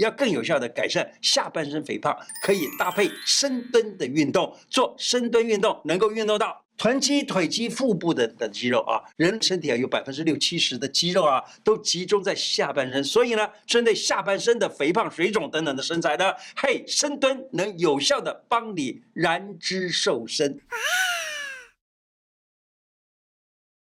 要更有效的改善下半身肥胖，可以搭配深蹲的运动。做深蹲运动能够运动到臀肌、腿肌、腹部的的肌肉啊。人身体啊有百分之六七十的肌肉啊，都集中在下半身。所以呢，针对下半身的肥胖、水肿等等的身材呢，嘿，深蹲能有效的帮你燃脂瘦身。啊。